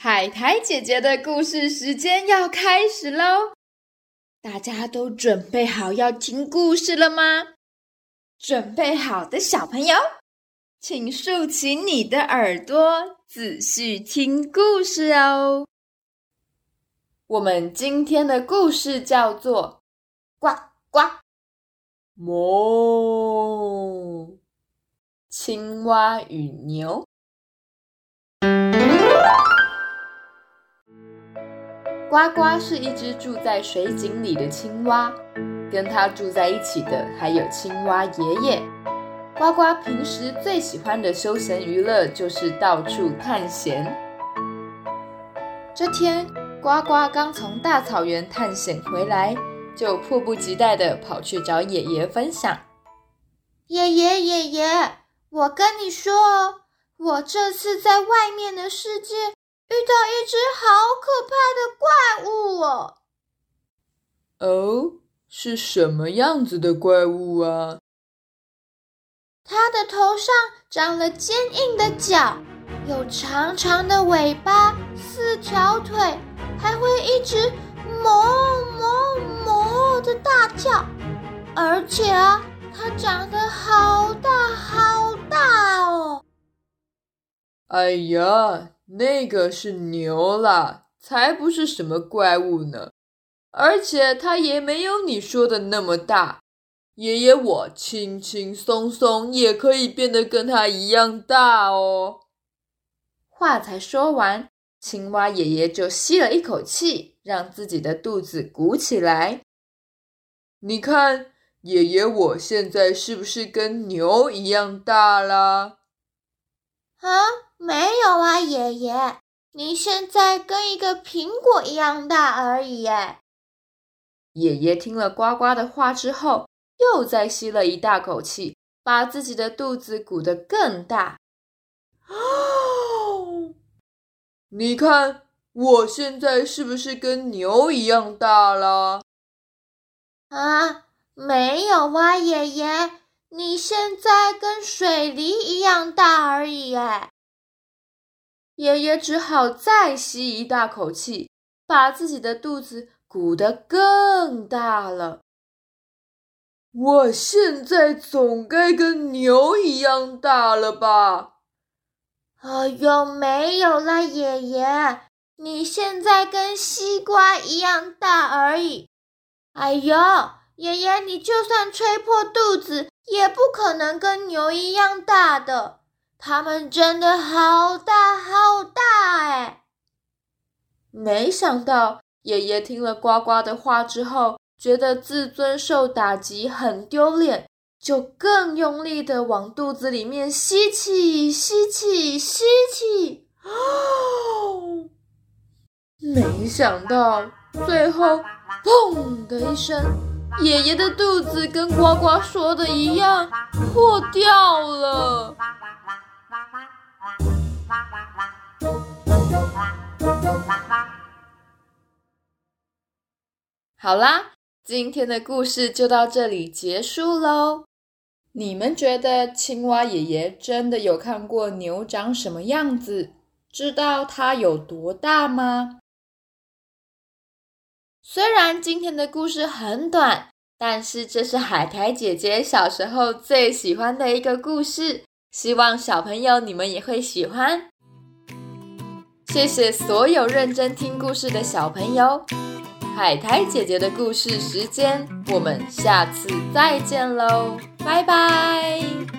海苔姐姐的故事时间要开始喽！大家都准备好要听故事了吗？准备好的小朋友，请竖起你的耳朵，仔细听故事哦。我们今天的故事叫做《呱呱哞》，青蛙与牛。呱呱是一只住在水井里的青蛙，跟它住在一起的还有青蛙爷爷。呱呱平时最喜欢的休闲娱乐就是到处探险。这天，呱呱刚从大草原探险回来，就迫不及待地跑去找爷爷分享：“爷爷，爷爷，我跟你说，我这次在外面的世界。”遇到一只好可怕的怪物哦！哦，是什么样子的怪物啊？它的头上长了坚硬的角，有长长的尾巴，四条腿，还会一直哞哞哞的大叫。而且啊，它长得好大好大哦！哎呀！那个是牛啦，才不是什么怪物呢！而且它也没有你说的那么大。爷爷，我轻轻松松也可以变得跟它一样大哦。话才说完，青蛙爷爷就吸了一口气，让自己的肚子鼓起来。你看，爷爷，我现在是不是跟牛一样大啦？啊？没有啊，爷爷，你现在跟一个苹果一样大而已。耶。爷爷听了呱呱的话之后，又再吸了一大口气，把自己的肚子鼓得更大。哦，你看我现在是不是跟牛一样大了？啊，没有啊，爷爷，你现在跟水梨一样大而已。耶。爷爷只好再吸一大口气，把自己的肚子鼓得更大了。我现在总该跟牛一样大了吧？哎呦，没有了，爷爷，你现在跟西瓜一样大而已。哎呦，爷爷，你就算吹破肚子，也不可能跟牛一样大的。它们真的好大好大哎！没想到爷爷听了呱呱的话之后，觉得自尊受打击，很丢脸，就更用力的往肚子里面吸气、吸气、吸气。哦！没想到最后，砰的一声，爷爷的肚子跟呱呱说的一样，破掉了。好啦，今天的故事就到这里结束喽。你们觉得青蛙爷爷真的有看过牛长什么样子，知道它有多大吗？虽然今天的故事很短，但是这是海苔姐姐小时候最喜欢的一个故事，希望小朋友你们也会喜欢。谢谢所有认真听故事的小朋友。海苔姐姐的故事时间，我们下次再见喽，拜拜。